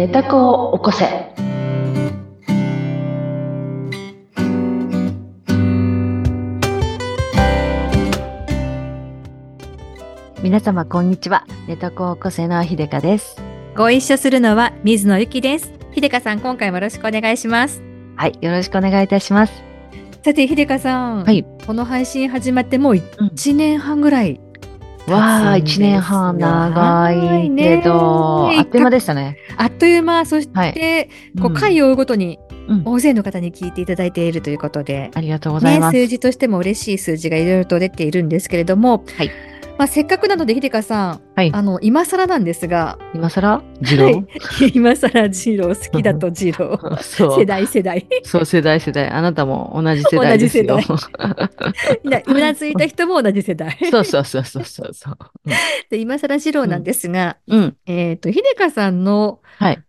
寝た子を起こせ。皆様こんにちは。寝た子を起こせの秀香です。ご一緒するのは水野ゆきです。秀香さん、今回もよろしくお願いします。はい、よろしくお願いいたします。さて、秀香さん。はい。この配信始まってもううん1年半ぐらい。わあ、経つんです一年半長いけど、はいね。あっという間でしたね。あっという間、そして、はい。こううん。回を追うごとにうん。大勢の方に聞いていただいているということで、ありがとうございね、ます。数字としても嬉しい数字がいろいろと出ているんですけれども、はいまあ、せっかくなので、秀香さん、はいあの今更なんですが、今更？次郎、はい今更ジロー好きだとジローそう世。代世代そう、世代世代。あなたも同じ世代ですよ。うなず いた人も同じ世代そうそうそうそうそうそう。で今更ジローなんですが、うん。えっ、と秀香さんのはい。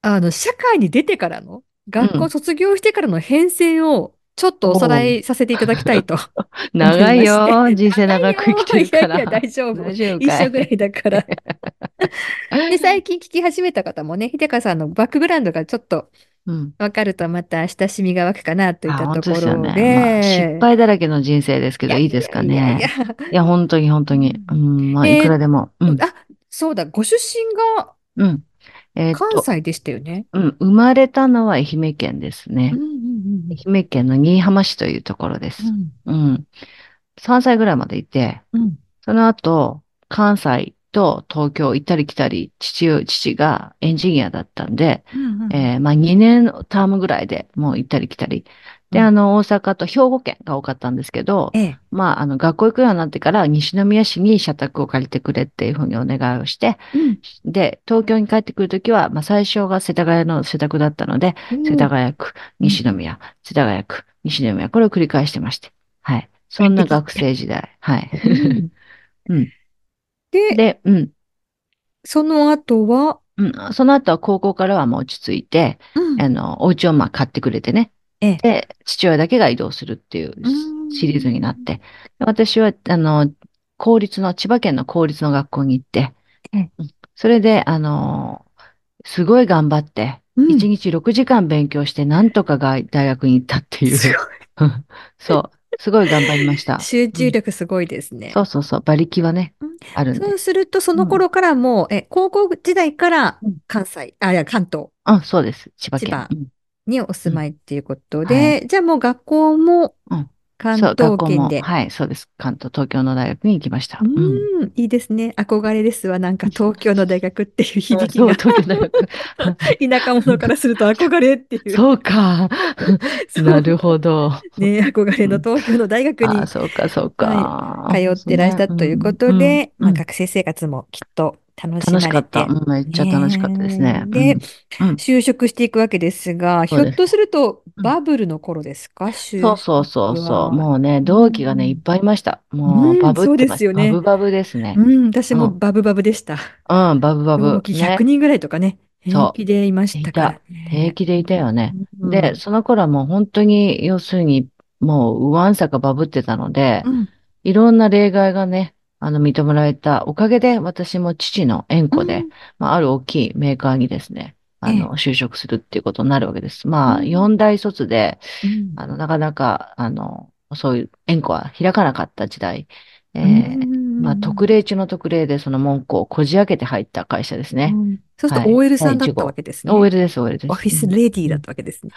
あの社会に出てからの学うん校卒業してからの変遷をちょっとおさらいさせていただきたいと。長いよ。人生長く生きてるから。いやいや大丈夫。大丈夫一緒ぐらいだから。で、最近聞き始めた方もね、秀香さんのバックグラウンドがちょっとうん。分かるとまた親しみが湧くかなといっあ、た本ところ当ですよね。で。まあ失敗だらけの人生ですけど、いいですかいやいやいね。やいや、本当に本当に。うん、まあ、えーいくらでも。うん。あ、そうだ、ご出身がうん。えー関西でしたよね。うん、生まれたのは愛媛県ですねうん。うんうん愛媛県の新居浜市というところです。うん。3歳ぐらいまでいて、うんその後、関西と東京行ったり来たり、父、父がエンジニアだったんで、うんうんえーまあ2年タームぐらいでもう行ったり来たり。で、うんあの、大阪と兵庫県が多かったんですけど、ええ。まあ、あの、学校行くようになってから西宮市に社宅を借りてくれっていうふうにお願いをして、で、東京に帰ってくるときは、まあ、最初が世田谷の社宅だったので、世田谷区、西宮、世田谷区、西宮、これを繰り返してまして。はい。そんな学生時代。はい。うんうんで、で、うん。その後は、うん。その後は高校からはもう落ち着いて、あの、お家をまあ買ってくれてね。ええで、父親だけが移動するっていううんシリーズになって。で私は、あの、公立の、千葉県の公立の学校に行ってそれで、あの、すごい頑張って、うん1日6時間勉強して、なんとかが大学に行ったっていう。す そう。すごい頑張りました。集中力すごいですね。そうそうそう。馬力はねうん、あるんで。そうすると、その頃からもう、え、高校時代からうん関西、あ、いや、関東あ、そうです。千葉県。千葉うんにお住まいっていうことうんで、じゃあもう学校もうん関東圏で。はい、そうです。関東、東京の大学に行きました。ううんん、いいですね。憧れですわ。なんか東京の大学っていう響きが、東京大学。田舎者からすると憧れっていう。そうか。なるほど。ね、憧れの東京の大学にあ、そうか、そうか。通ってらしたということうんで、うんまあ、学生生活もきっと楽し。楽してかった。うんめっちゃ楽しかったですね。でうんうん就職していくわけですが、ひそうですょっとするとうんバブルの頃ですか、就そうそうそうそう。はもうね、同期がね、いっぱいいました。もうバブってまそうです。よねバブバブですね。うん、私もうんバブバブでした。うん、バブバブ。同期ね100人ぐらいとかね、そう平気でいましたからね。平気でいたよね。うんで、その頃はもう本当に、要するに、もう、うわんさかバブってたので、うんいろんな例外がね、あの、認められたおかげで、私も父の縁故で、まあ、ある大きいメーカーにですね、あの、就職するっていうことになるわけです。まあ、うん。四大卒で、うん。あの、なかなか、あの、そういう縁故は開かなかった時代、えーうん。まあ、特例中の特例でその文句をこじ開けて入った会社ですね。うんそうするとはい OL さんだったわけですね。OL です、OL です。オフィスレディーだったわけですね。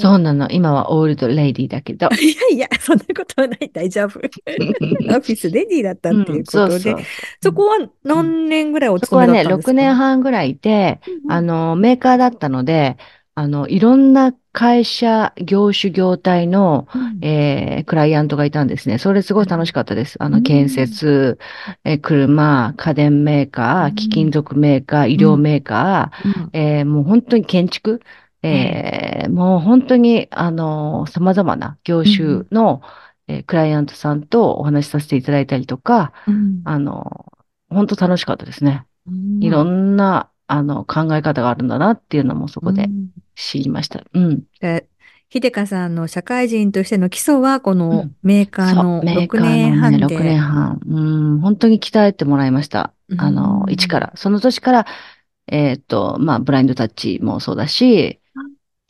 そうなの。今はオールドレイディーだけど。いやいや、そんなことはない。大丈夫。オフィスレディーだったっていうことで、うんそこは何年ぐらいおそこはね、勤めだったんですか？6年半ぐらいいて、うんあの、メーカーだったので、あの、いろんな会社、業種、業態の、うん。えークライアントがいたんですね。それすごい楽しかったです。あの、うん。建設、えー車、家電メーカー、うん。貴金属メーカー、医療メーカー、うん。えーもう本当に建築、えーもう本当に、あの、様々な業種の、えークライアントさんとお話しさせていただいたりとか、うん。あの、本当楽しかったですね。うん。いろんな、あの、考え方があるんだなっていうのもそこでうん知りました。うん。で秀香さんの社会人としての基礎は、こうのんメーカーのそうメーカ6年ーのね、半で。6年半。うん、本当に鍛えてもらいました。あのう、ん一から。その年から、えっと、まあ、ブラインドタッチもそうだし、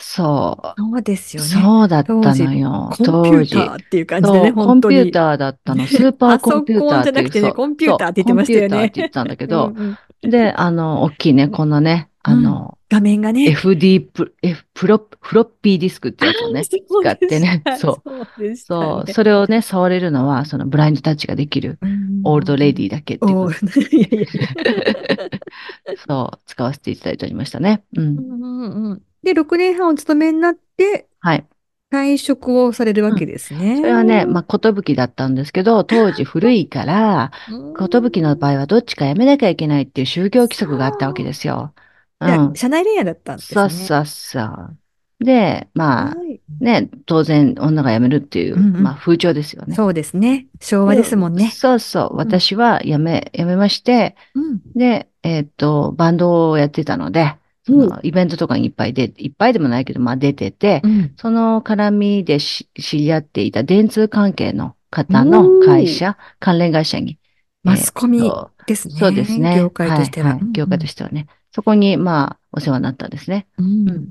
そそうですう、よね。そうだった当時のよ、コンピュ当時。ーターっていう感じでね、コ。ンピューターだったの。スーパーコンピューターっていう。じゃなくてねコンピューターって言ってましたよねコンピューターって言ってたんだけど、うんうんで、あの、大きいね、こんなね、あの、画面がね。FD プ、F、プロ、フロッピーディスクってやつをね、使ってねそうそうそう、ねそれをね、触れるのは、そのブラインドタッチができる、オールドレディだけっていう そう、使わせていただいておりましたね。う。うんんうんうんで、6年半お勤めになって、はい。退職をされるわけですね。それはね、まあ、ことぶきだったんですけど、当時古いから、ことぶきの場合はどっちかやめなきゃいけないっていう宗教規則があったわけですよ。うん。社内恋愛だったんですね。そうそうそう。で、まあ、はいね、当然女が辞めるっていう、うんうんまあ風潮ですよね。そうですね。昭和ですもんね。そうそう。私は辞め、辞めまして、うんで、えっと、バンドをやってたので、そのイベントとかにいっぱいで、いっぱいでもないけど、まあ出てて、うんその絡みでし知り合っていた電通関係の方の会社、関連会社に。マスコミですね。そうですね。業界としては。いい業界としてはね。そこに、まあ、お世話になったんですね。うんうん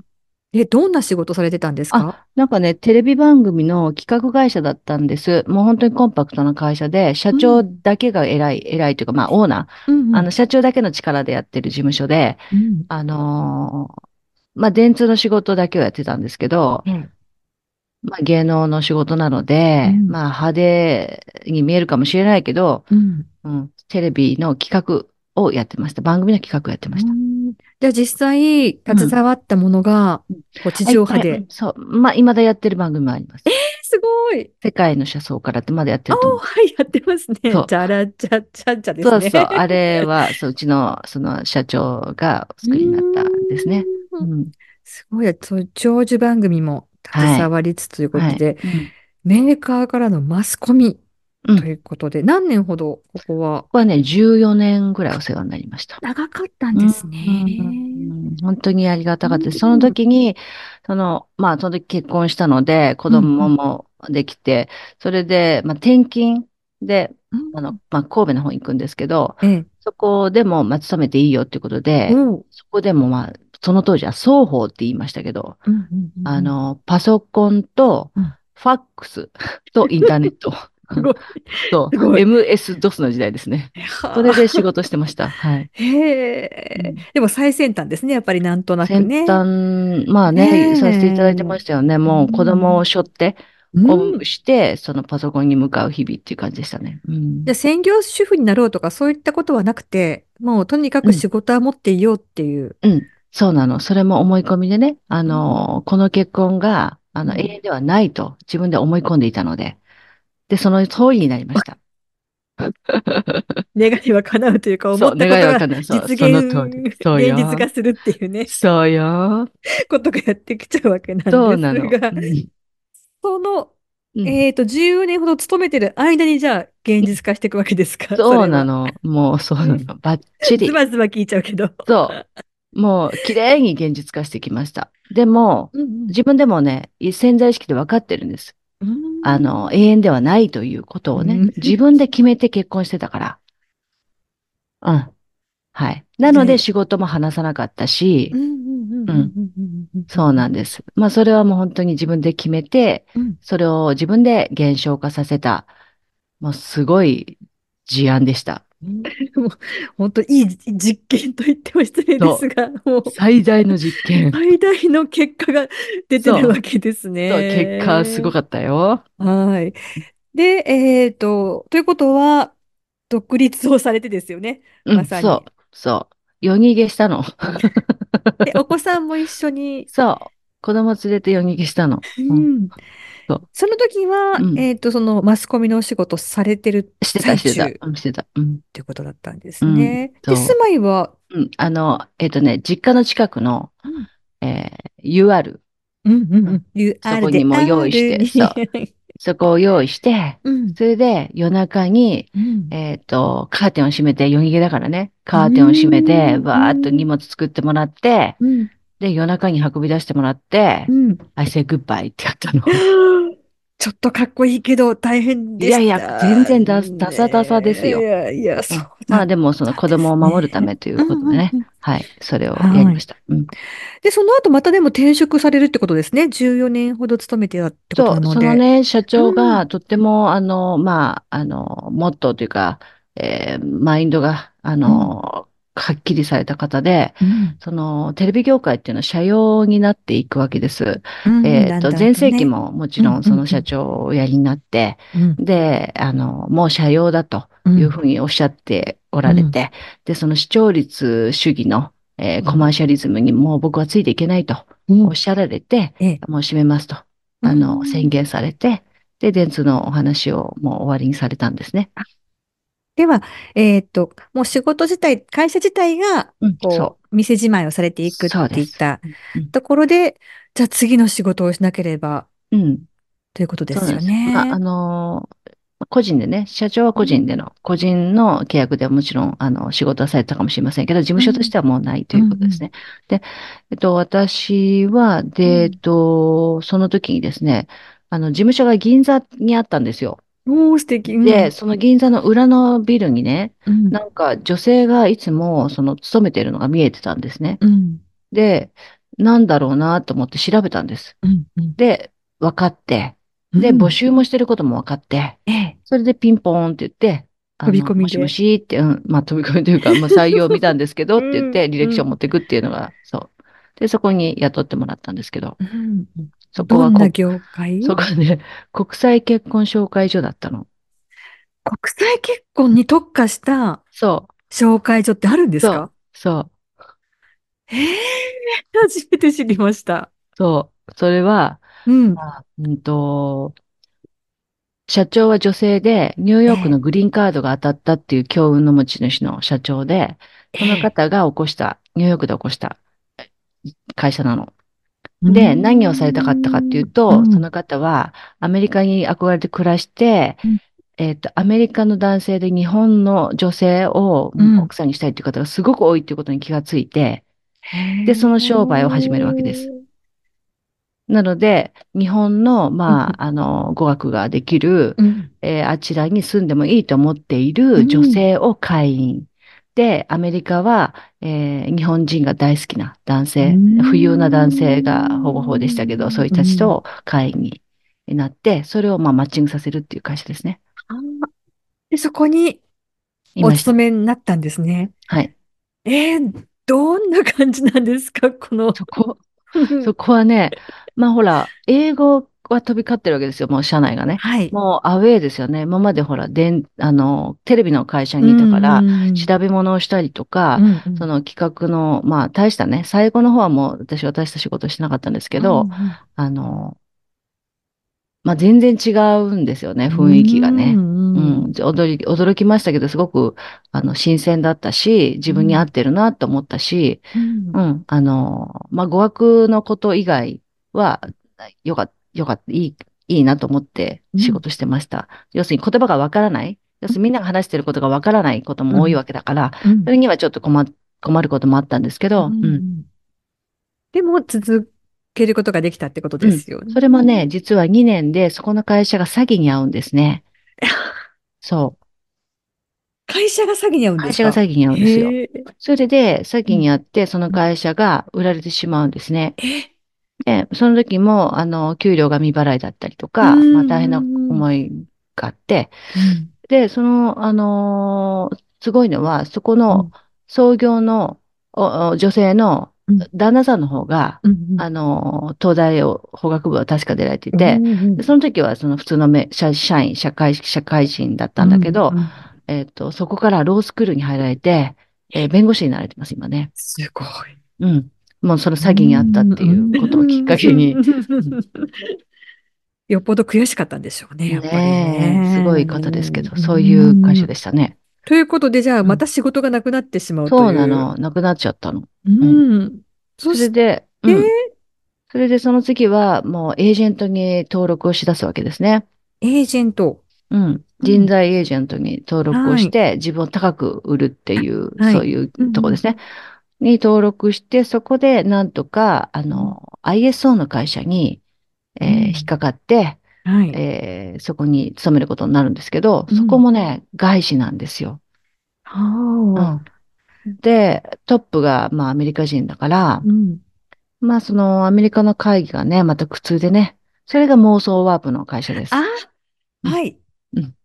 え、どんな仕事されてたんですか？なんかね、テレビ番組の企画会社だったんです。もう本当にコンパクトな会社で、社長だけが偉い、偉いというか、まあ、オーナうんー、あの、社長だけの力でやってる事務所で、うん。あのーまあ、電通の仕事だけをやってたんですけど、えまあ、芸能の仕事なので、うん。まあ、派手に見えるかもしれないけど、うん、テレビの企画をやってました。番組の企画をやってました。うんじゃあ実際、携わったものがうん、こう地上波はいで。そう。まあ、未だやってる番組もあります。すごい。世界の車窓からってまだやってあると思う。はい、やってますね。そうじゃらじゃちゃちゃですね。そうそう。あれは、そう、うちの、その、社長がお作りになったんですね。ううんん。すごい。長寿番組も携わりつつということで、はい。メーカーからのマスコミうんということで、何年ほどここは？ここはね、14年ぐらいお世話になりました。長かったんですね。うん本当にありがたかったです。うんその時に、その、まあ、その時結婚したので、子供もできて、それで、まあ、転勤で、うんあの、まあ、神戸の方に行くんですけど、ええ。そこでも、まあ、勤めていいよっていうことで、そこでも、まあ、その当時は双方って言いましたけど、あ、の、パソコンとうん、ファックスとインターネット。そすごい MS-DOS の時代ですね。それで仕事してました。はい。へえ、うんでも最先端ですね、やっぱりなんとなく先ね。端、まあねさせていただいてましたよね。もう子供を背負って、うんして、そのパソコンに向かう日々っていう感じでしたね。うんじゃあ専業主婦になろうとかそういったことはなくて、もうとにかく仕事は持っていようっていう。うん、そうなの。それも思い込みでね、あの、この結婚が、あの、うん永遠ではないと自分で思い込んでいたので、で、その通りになりました。願いは叶うというか、思ったことが実現、通り。そうよ。現実化するっていうね、そうよ。ことがやってきちゃうわけなんですそうなの。が、うんその、うんえっと、14年ほど勤めてる間にじゃあ現実化していくわけですか？そうな。の。の。もうそうなの。バッチリズ。バズバ聞いちゃうけど。そう。もう、綺麗に現実化してきました。でも、うんうん自分でもね、潜在意識で分かってるんです。うんあの、永遠ではないということをねうん、自分で決めて結婚してたから。うん。はい。なのねで仕事も話さなかったしうん、うんそうなんです。まあ、それはもう本当に自分で決めて、うんそれを自分で現象化させた、もうすごい事案でした。もう本当いい実験と言っても失礼ですが、もう最大の実験。最大の結果が出てるわけですね。そう、結果すごかったよ。はい。で、えっと、ということは、独立をされてですよね。うん、まさにそう、そう。夜逃げしたの。で、お子さんも一緒に？そう。子供連れて夜逃げしたの。ううんんそう。その時は、うん。えっと、そのマスコミのお仕事されてるしてた、最してた。してた。うん。っていうことだったんですね。で、うんそう。住まいは、うん。あの、えっとね、実家の近くの、えー UR、うんうんうん。UR そこにも用意してでそう。そこを用意して、うん。それで夜中に、うん。えっと、カーテンを閉めて、夜逃げだからね、カーテンを閉めて、うんわーっと荷物作ってもらって、うんで、夜中に運び出してもらってう、ん I say goodbye ってやったの。ちょっとかっこいいけど大変でしいやいや、全た然ダダサダサですね。いよ。やいや、そうまあでも、その子供を守るたね。めといううんことでね。うんうん。はい。それをやりはい。ました。うん。で、その後またでも転職されるってことですね。14年ほど勤めてたってことそう、なので。そのね、社長うん。がとっても、あの、まあ、あの、モットーというか、えーマインドが、あうん。の、はっきりされた方で、うん。その、テレビ業界っていうのは社用になっていくわけです。うん。えっと、だんだん前とね。世紀ももちうん。ろんその社うん。長をおやりになって、うん。で、あの、もう社用だとうん。いうふうにおっしゃっておうん。られて、で、その視聴率主義の、えーうん。コマーシャリズムにもう僕はついていけないとうんおっしゃられて、ええ。もう閉めますと、うあの、宣ん。言されて、で、電通のお話をもう終わりにされたんですね。あでは、えっと、もう仕事自体、会社自体が、うん、そこう、店じまいをされてう。いくっ。ていったうん、ところで、じゃあ次の仕事をしなければうん。うんということですよそうなんです。まあ、あね。の個人でね、社長はうん。個人での、個人の契約ではもちろん、あの、仕事はされたかもしれませんけど、事務うん。所としてはもうないとういうことですん。ね。で、えっと、私は、うで、えっん。と、その時にですね、あの、事務所が銀座にあったんですよ。おー、素敵。うで、ん。その銀座の裏のビルにね、うん。なんか女性がいつも、その、勤めているのが見えてたんですね。うん。で、なんだろうなと思って調べたんです。うん。うん。で、分かって、うで、募ん集もしてることも分かって、ええ。それでピンポーンって言って、あ飛びの、もしも。しって、うん、まあ飛び込みというか、まあ採用見たんですけどうん。って言って、履歴うん。書を持ってくっていうのが、そう。で、そこに雇ってもらったんですけど、うん。そこはこ、どんな業界？そこはね、国際結婚紹介所だったの。国際結婚に特化したそう、紹介所ってあるんですか？そう、ええ初めて知りました。そう。それは、うん。まあ、うんと、社長は女性で、ニューヨークえのグリーンカードが当たったっていう強運の持ち主の社長で、え、そのええ。方が起こした、ニューヨークで起こした会社なの。で、何をされたかったかっていうと、そん。の方はアメリカに憧れて暮らして、うん。えっと、アメリカの男性で日本の女性をうん奥さんにしたいっていう方がすごく多いっていうことに気がついて、へで、その商売を始めるわけです。え。なので、日本の、うん。まあ、あの、語学ができる、うん。えーあちらに住んでもいいと思っていうる女ん。性を会員。で、アメリカは、えー日本人が大好きな男う性、富裕な男性がほぼほぼでしたけど、そういうーん。人たちと会員になって、それをまあマッチングさせるっていう会社ですね。あーで、そこにお。勤めになったんですね。はい。えー、どんな感じなんですか、この。そこ、そこはね、まあほら、英語は飛び交ってるわけですよ、もう社内がね。はい。もうアウェーですよね。今までほら、でん、あの、テレビの会社うにいたから、ん。調べ物をしたりとうか、ん。うん。その企画の、まあ大したね、最後の方はもう私は大した仕事してなかったんですけど、あの、まあ全然違うんですよね、雰囲気がね。うん、驚き、驚きましたけど、すごく、あの、新鮮だったし、自分に合ってるなと思ったし、うんうん、あの、まあ、語学のこと以外は、よかった、よかった、いい、いいなと思って仕事してました。要するに言葉がわからない。要するにみんなが話してることがわからないことも多いわけだから、うんそれにはちょっと困、困ることもあったんですけど、ううんん。でも続けることができたってことですよね。それもね、実は2年でそこの会社が詐欺に遭うんですね。そう。会社が詐欺に遭うんですか？会社が詐欺に遭うんですよ。それで詐欺に遭って、その会社が売られてしまうんですね。え、で、その時も、あの、給料が未払いだったりとか、うん。まあ大変な思いがあって、で、その、あのーすごいのは、そこの創業のおお女性のうん。旦那さんの方が、うんうん。あのー東大を、法学部は確か出られていて、うんうんでその時はその普通のめ社社員、社会、社会人だったんだけど、うんうん。えっと、そこからロースクールに入られて、えー弁護士になられてます、今ね。すごい。うん。もうその詐欺にあったっていうことをきっかけに。よっぽど悔しかったんでしょうね、やっぱりねね。えすごい方ですけど、そういう会社でししたね。た。ということで、じゃあ、うんまた仕事がなくなってしまうという。そうなの。なくなっちゃったの。うん。それで、えー？うん。それでその次はもうエージェントに登録をし出すわけですね。エージェント。うん。人材エージェントに登録をして、自分を高く売るっていう、はいそういうとこですね。に登録して、そこでなんとか、あの、ISO の会社に、えーうん引っかかって、はい。えーそこに勤めることになるんですけど、うんそこもね、外資なんですよ。はあ。うん。で、トップが、まあ、アメリカ人だから、うん。まあ、その、アメリカの会議がね、また苦痛でね、それが妄想ワープの会社です。あ、うんはい。うん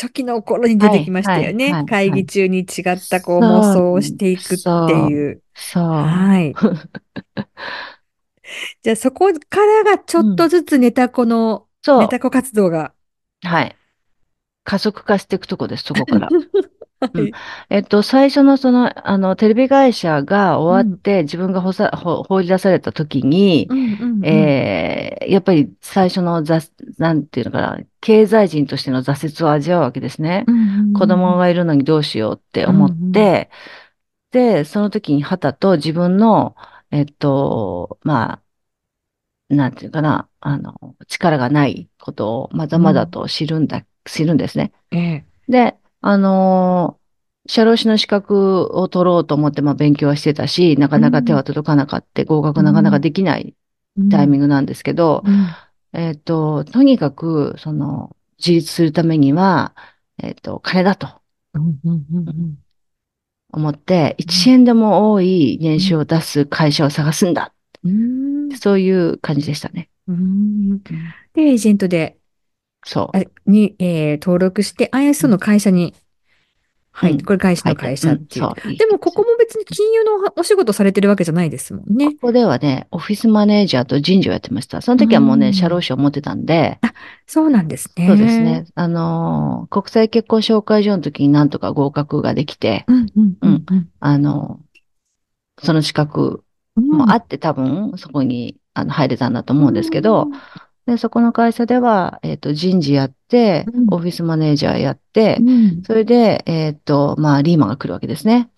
初期の頃に出てきましたよね。はいはいはい会議中に違ったこう妄想をしていくっていう。そう。はい。じゃあそこからがちょっとずつネタ子の、ネタ子活動が。はい。加速化していくとこです、そこから。はい。えっと、最初のその、あの、テレビ会社が終わって、自分がほさ、ほ放り出された時に、うんうんうんえーやっぱり最初の挫、なんていうのかな、経済人としての挫折を味わうわけですね。うんうんうん子供がいるのにどうしようって思って、で、その時に旗と自分の、えっと、まあ、なんていうかな、あの、力がないことをまだまだと知るんだ、知るんですね。ええ。で、あのー社労士の資格を取ろうと思って、まあ、勉強はしてたし、なかなか手は届かなかって、合格なかなかできないタイミング。グなんですけど、うん。えっと、とにかく、その、自立するためには、えっと、金だと思って、1円でも多い年収を出す会社を探すんだ。うん。そういう感じでしたね。うん。で、エージェントで、そう。あに、えー登録して、ISO の会社に、はい、うんこれ外資の会社っていう。んそう。でも、ここも別に金融のお仕事されてるわけじゃないですもんね。ここではね、オフィスマネージャーと人事をやってました。その時はもうね、うん社労士を持ってたんで、そうなんですね。そうですね。。あのー国際結婚紹介所の時になんとか合格ができて、うんうん。あのーその資格もあって多分そこにあの入れたんだと思うんですけど、で、そこの会社では、えっ、と、人事やってうん、オフィスマネージャーやってう、ん、それで、えっ、と、まあ、リーマンが来るわけですね。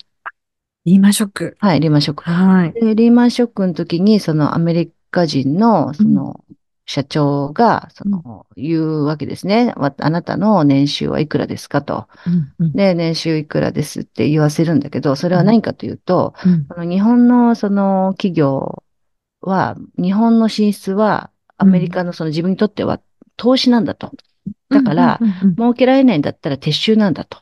リーマンショック。はい、リーマンショック。はい。で、リーマンショックの時に、そのアメリカ人の、その、社長が、その、言うわけですね。わあなたの年収はいくらですかと。うんうんで、年収いくらですって言わせるんだけど、それは何かというと、うんあの日本のその企業は、日本の進出は、アメリカのその自分にとっては投資なんだと。だから、儲けられないんだったら撤収なんだと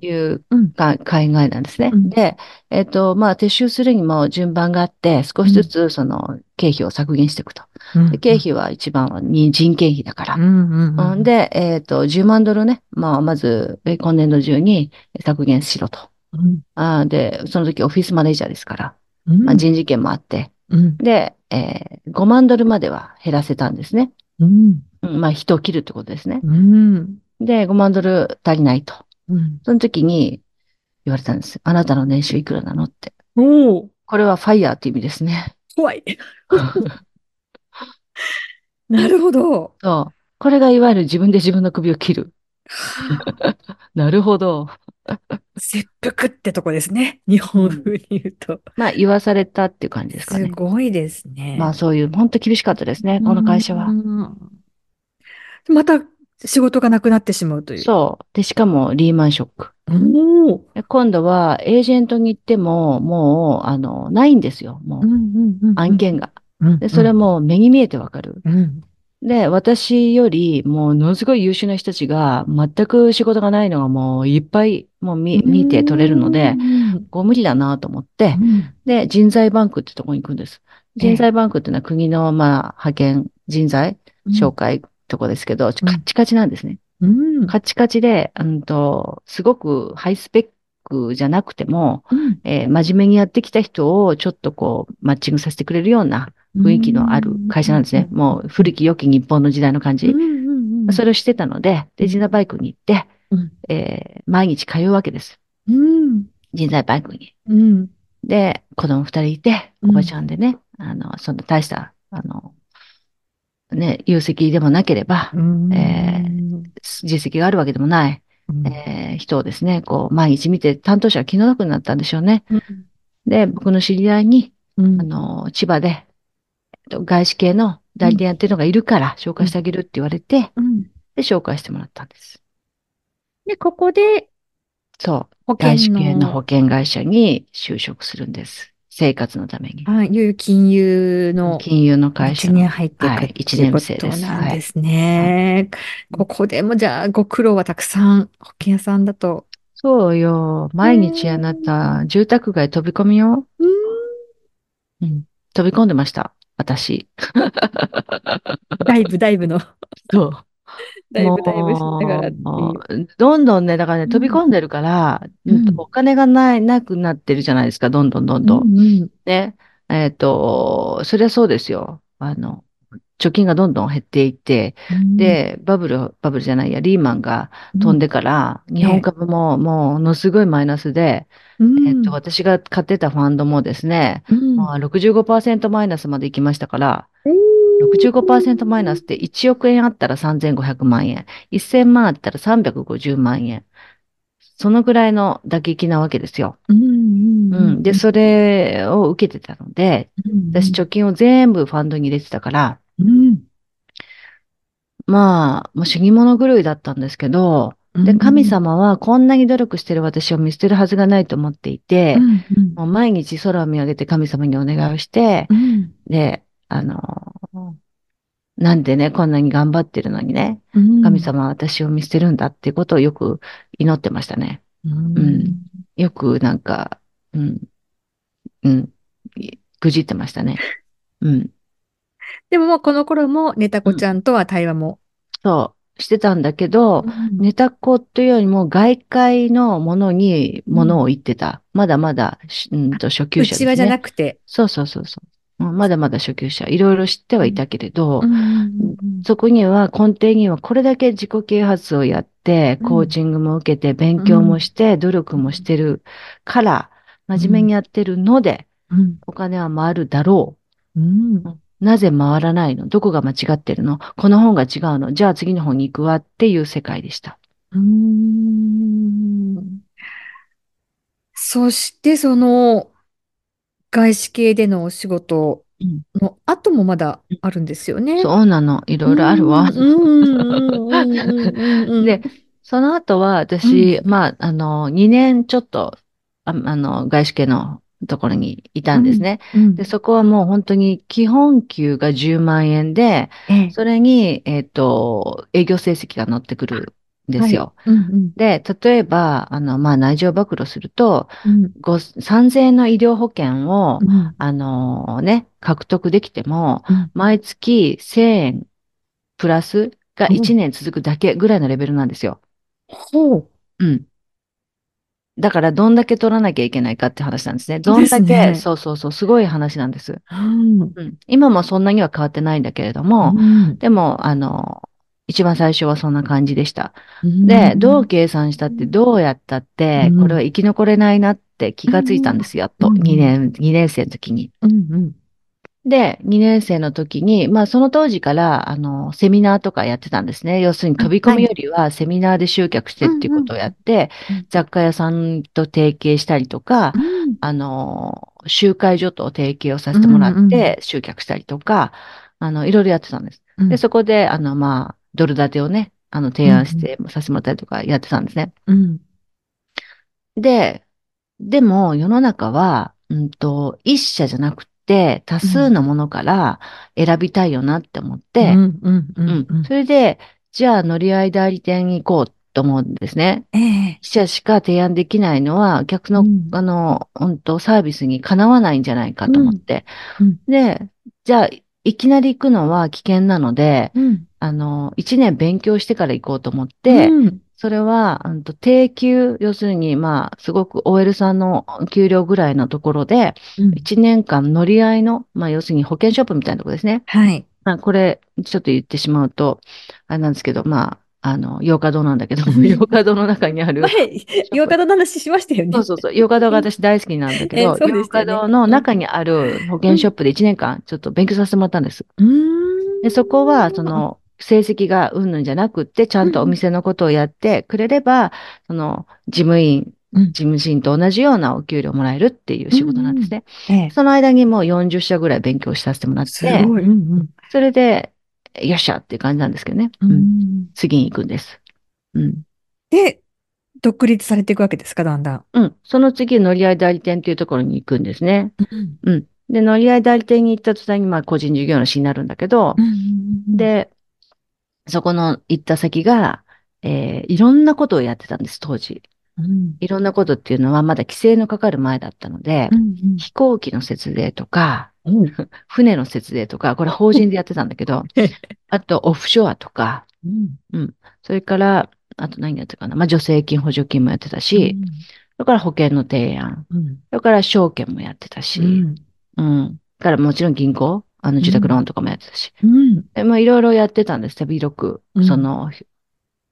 いう考えなんですね。うんで、えっ、と、まあ、撤収するにも順番があって、少しずつその経費を削減していくと。うんで経費は一番はに人件費だから。うんで、えっ、と、10万ドルね。まあ、まず、え今年度中に削減しろと。で、その時オフィスマネージャーですから、うんまあ、人事権もあって。うんで、えー5万ドルまでは減らせたんですね。うんうん、まあ、人を切るってことですね。うんで、5万ドル足りないと。うんその時に言われたんです。あなたの年収いくらなのって。おおこれはファイヤーって意味ですね。怖い。なるほど。そう。これがいわゆる自分で自分の首を切る。なるほど。切腹ってとこですね。日本風に言うと。まあ、言わされたっていう感じですかすね。ごいですね。まあ、そういう、本当厳しかったですね、この会社はう。ん。また仕事がなくなってしまうという。そう。で、しかも、リーマンショック。おお。で今度は、エージェントに行っても、もう、あの、ないんですよ。もう、案件が。で、それも目に見えてわかる。うん。で、私より、ものすごい優秀な人たちが、全く仕事がないのがもう、いっぱい、もう見、見て取れるので、うん、こう無理だなと思って、うんで、人材バンクってとこに行くんです。ええ人材バンクっていうのは国の、まあ、派遣人材紹介とこですけど、カッチカチなんですね。うん。カチカチで、うんと、すごくハイスペックじゃなくても、うん。えー真面目にやってきた人をちょっとこう、マッチングさせてくれるような雰囲気のある会社なんですね。もう古き良き日本の時代の感じ。うんうんうん。それをしてたので、で、人材バイクに行って、うん。えー毎日通うわけです。うん。人材バイクに。うん。で、子供二人いて、うん。おばちゃんでね、あの、そんな大した、あの、ね、有責でもなければ、うん。え実績があるわけでもない、うんえー人をですね、こう、毎日見て、担当者が気の毒になったんでしょうね。うんで、僕の知り合いに、うんあの、千葉で、えっと外資系の代理店やってるのがいるから、紹介してあげるって言われて、うんで、紹介してもらったんです。で、ここでそう。保外資系の保険会社に就職するんです。生活のために。はい。いよいよ金融の金融の会社一の。年入っていくはい年生とですなんですね。ここでもじゃあご苦労はたくさん保険屋さんだと。そうよ。毎日あなた、住宅街飛び込みよ。うんうん。飛び込んでました。私。ダイブ、ダイブの。そう。ダイブ、ダイブしながらっていう。もうどんどんね、だからね、うん飛び込んでるから、うんお金がない、なくなってるじゃないですか、どんどんどんどん。うんうんね。えっと、そりゃそうですよ。あの、貯金がどんどん減っていって、で、バブル、バブルじゃないや、リーマンが飛んでから、日本株もものすごいマイナスで、うん、えっと、私が買ってたファンドもですね、うんまあ、65%マイナスまで行きましたから、65%マイナスって1億円あったら3500万円、1000万あったら350万円。そのぐらいの打撃なわけですよ。うんうんうん。で、それを受けてたので、私貯金を全部ファンドに入れてたから、うん。まあ、もう死に物狂いだったんですけど、で、神様はこんなに努力してる私を見捨てるはずがないと思っていて、うん。もう毎日空を見上げて神様にお願いをして、うん。で、あの、なんでね、こんなに頑張ってるのにね、うん神様は私を見捨てるんだっていうことをよく祈ってましたね。うんうんよくなんか、うん、うん、ぐじってましたね。うん。でももうこの頃もネタ子ちゃんとは対話も。そう、してたんだけど、ネタ子というよりも外界のものにものを言ってた。まだまだ、しうんと初級者ですね。内輪じゃなくて。そうそうそうそう。うんまだまだ初級者。いろいろ知ってはいたけれど、うんそこには根底にはこれだけ自己啓発をやって、うん。コーチングも受けて、勉強もして、努力もしてるから、真面目にやってるので、うん。お金は回るだろう。ん。う。なぜ回らないの？どこが間違ってるの？この本が違うの？じゃあ次の本に行くわっていう世界でした。うん。そしてその外資系でのお仕事の後もまだあるんですよね。そうなの。いろいろあるわ。うん。うん。うん。うん。うん。うん。で、その後は私、まあ、あの、2年ちょっと、ああの、外資系のところにいたんですね。うん。で、そこはもう本当に基本給が10万円で、ええ。それに、えっと、営業成績が乗ってくるんですよ。はいうんで、例えば、あの、まあ、内情暴露すると、うんご3000円の医療保険を、うんあのね、獲得できても、うん毎月1000円プラスがうん1年続くだけぐらいのレベルなんですよ。ほう。うん。だから、どんだけ取らなきゃいけないかって話なんですね。どんだですねけ、そうそうそう、すごい話なんです。うんうん。今もそんなには変わってないんだけれども、うんでも、あの、一番最初はそんな感じでした。うんで、どう計算したって、どうやったってう、んこれは生き残れないなって気がついたんです、やっと。うん2年、2年生の時に。で、2年生の時に、まあその当時から、あの、セミナーとかやってたんですね。要するに飛び込みよりはセミナーで集客してっていうことをやってうんうん、雑貨屋さんと提携したりとか、うんあの、集会所と提携をさせてもらって集客したりとか、あの、いろいろやってたんです。うんで、そこで、あの、まあ、ドル建てをね、あの、提案してさせてもらったりとかやってたんですね。うん。で、でも世の中は、うんと、一社じゃなくて多数のものから選びたいよなって思って、うんうんううん。うん。それで、じゃあ乗り合い代理店に行こうと思うんですね。ええ。一社しか提案できないのは、逆の、うん。あの、本当サービスにかなわないんじゃないかと思って。うん。で、じゃあ、いきなり行くのは危険なので、うんあの、一年勉強してから行こうと思って、うんそれは、定給、要するに、まあ、すごく OL さんの給料ぐらいのところで、うん1年間乗り合いの、まあ、要するに保険ショップみたいなところですね。はい。まあ、これ、ちょっと言ってしまうと、あれなんですけど、まあ、あの、洋華堂なんだけど、うん。洋華堂の中にある、前、洋華堂の話しましたよね。そうそうそう、洋華堂が私大好きなんだけえど、洋そうでしたよね。華堂の中にある保険ショップで1年間ちょっと勉強させてもらったんです。で、そこは、その、成績がうんぬんじゃなくって、ちゃんとお店のことをやってくれれば、その、事務員、うん。事務人と同じようなお給料もらえるっていう仕事なんですね。ええ。その間にもう40社ぐらい勉強させてもらっすて、それで、よっしゃっていう感じなんですけどね。ううんん。次に行くんです。うん。で、独立されていくわけですか、だんだん。うん。その次、乗り合い代理店っていうところに行くんですね。うん。うん。で、乗り合い代理店に行った途端に、まあ、個人事業主になるんだけど、うん、で、そこの行った先が、えー、いろんなことをやってたんです、当時。うん、いろんなことっていうのはまだ規制のかかる前だったので、うんうん、飛行機の節税とか、うん、船の節税とか、これ法人でやってたんだけど、あとオフショアとか、うん、うん、それから、あと何やってたかな、まあ、助成金、補助金もやってたし、それから保険の提案、それから証券もやってたし、うん。からもちろん銀行、あの自宅ローンとかもやってたし。いろいろやってたんです、手広く。その、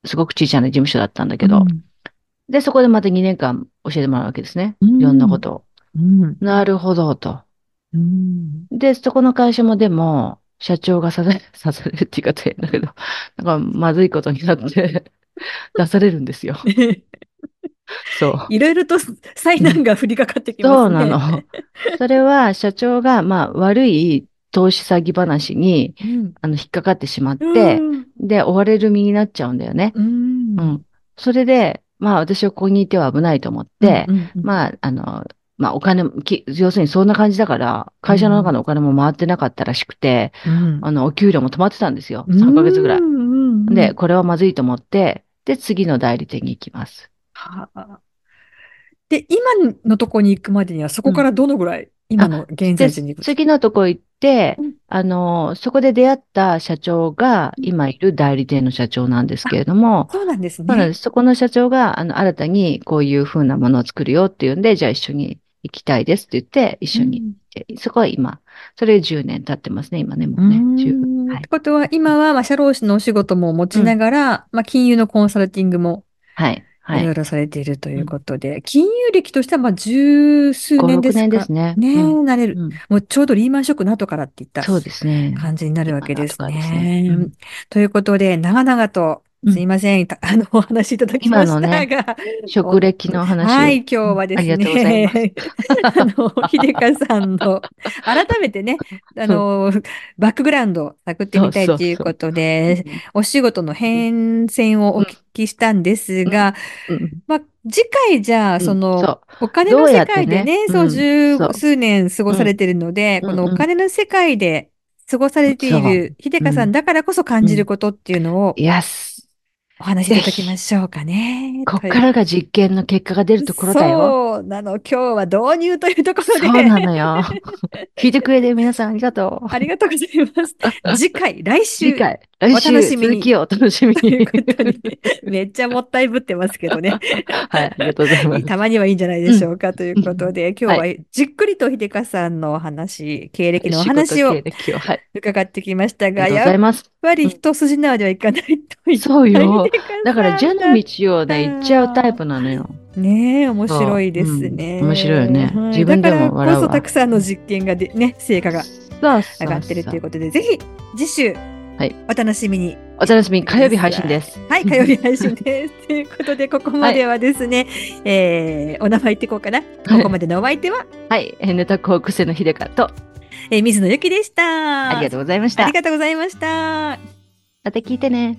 すごく小さな事務所だったんだけど。で、そこでまた2年間教えてもらうわけですね。いろんなことを。なるほど、と。で、そこの会社もでも、社長がさせ、させるって言い方変だけど、なんかまずいことになって 出されるんですよ。そう。いろいろと災難が降りかかってきますね。そうなの。それは社長が、まあ、悪い投資詐欺話に、うん、あの、引っかかってしまって、うん、で、追われる身になっちゃうんだよね。うん。うん、それで、まあ、私はここにいては危ないと思って、うんうんうん、まあ、あの、まあ、お金き、要するにそんな感じだから、会社の中のお金も回ってなかったらしくて、うん、あの、お給料も止まってたんですよ。3ヶ月ぐらい。で、これはまずいと思って、で、次の代理店に行きます。はあ、で、今のとこに行くまでには、そこからどのぐらい、うん、今の現在地に行く次のとこ行って、うん、あの、そこで出会った社長が、今いる代理店の社長なんですけれども、そうなんですね。そこの社長が、あの、新たにこういうふうなものを作るよっていうんで、じゃあ一緒に行きたいですって言って、一緒に、うん、そこは今、それ10年経ってますね、今ね、もうね。うはい、ってことは、今は、まあ、社労士のお仕事も持ちながら、うん、まあ、金融のコンサルティングも、はい。いろいろされているということで、はい、金融歴としてはまあ十数年ですか？年ですね。ね、うん、なれる、うん、もうちょうどリーマンショックの後からっていったそうですね。感じになるわけですね。ということで、長々とすいません。あの、お話しいただきましたが。ね、職歴の話はい、今日はですね。ありがとうございます。あの、秀香さんの、改めてね、あの、バックグラウンドを探ってみたいということで、お仕事の変遷をお聞きしたんですが、まあ、次回じゃあ、その、お金の世界でね、そう、十数年過ごされてるので、このお金の世界で過ごされている秀香さんだからこそ感じることっていうのを、お話しいただきましょうかね。こっからが実験の結果が出るところだよ。そうなの。今日は導入というところで。そうなのよ。聞いてくれて皆さんありがとう。ありがとうございます。次回、来週。次回、来週。お楽しみに。をお楽しみに。めっちゃもったいぶってますけどね。はい、ありがとうございます。たまにはいいんじゃないでしょうか。ということで、今日はじっくりと秀香さんのお話、経歴のお話を伺ってきましたが、やっぱり一筋縄ではいかないとそうよ。だから、蛇の道をね、行っちゃうタイプなのよ。ねえ、面白いですね。うん、面白いよね。自分でも笑うだからこそたくさんの実験がで、ね、成果が上がってるということで、ぜひ、次週、はい、お楽しみに。お楽しみに、火曜日配信です。はい、火曜日配信です。ということで、ここまではですね、はい、えー、お名前言っていこうかな。ここまでのお相手は、はい、ネタコークセの秀香と、えー、水野ゆきでした。ありがとうございました。ありがとうございました。また聞いてね。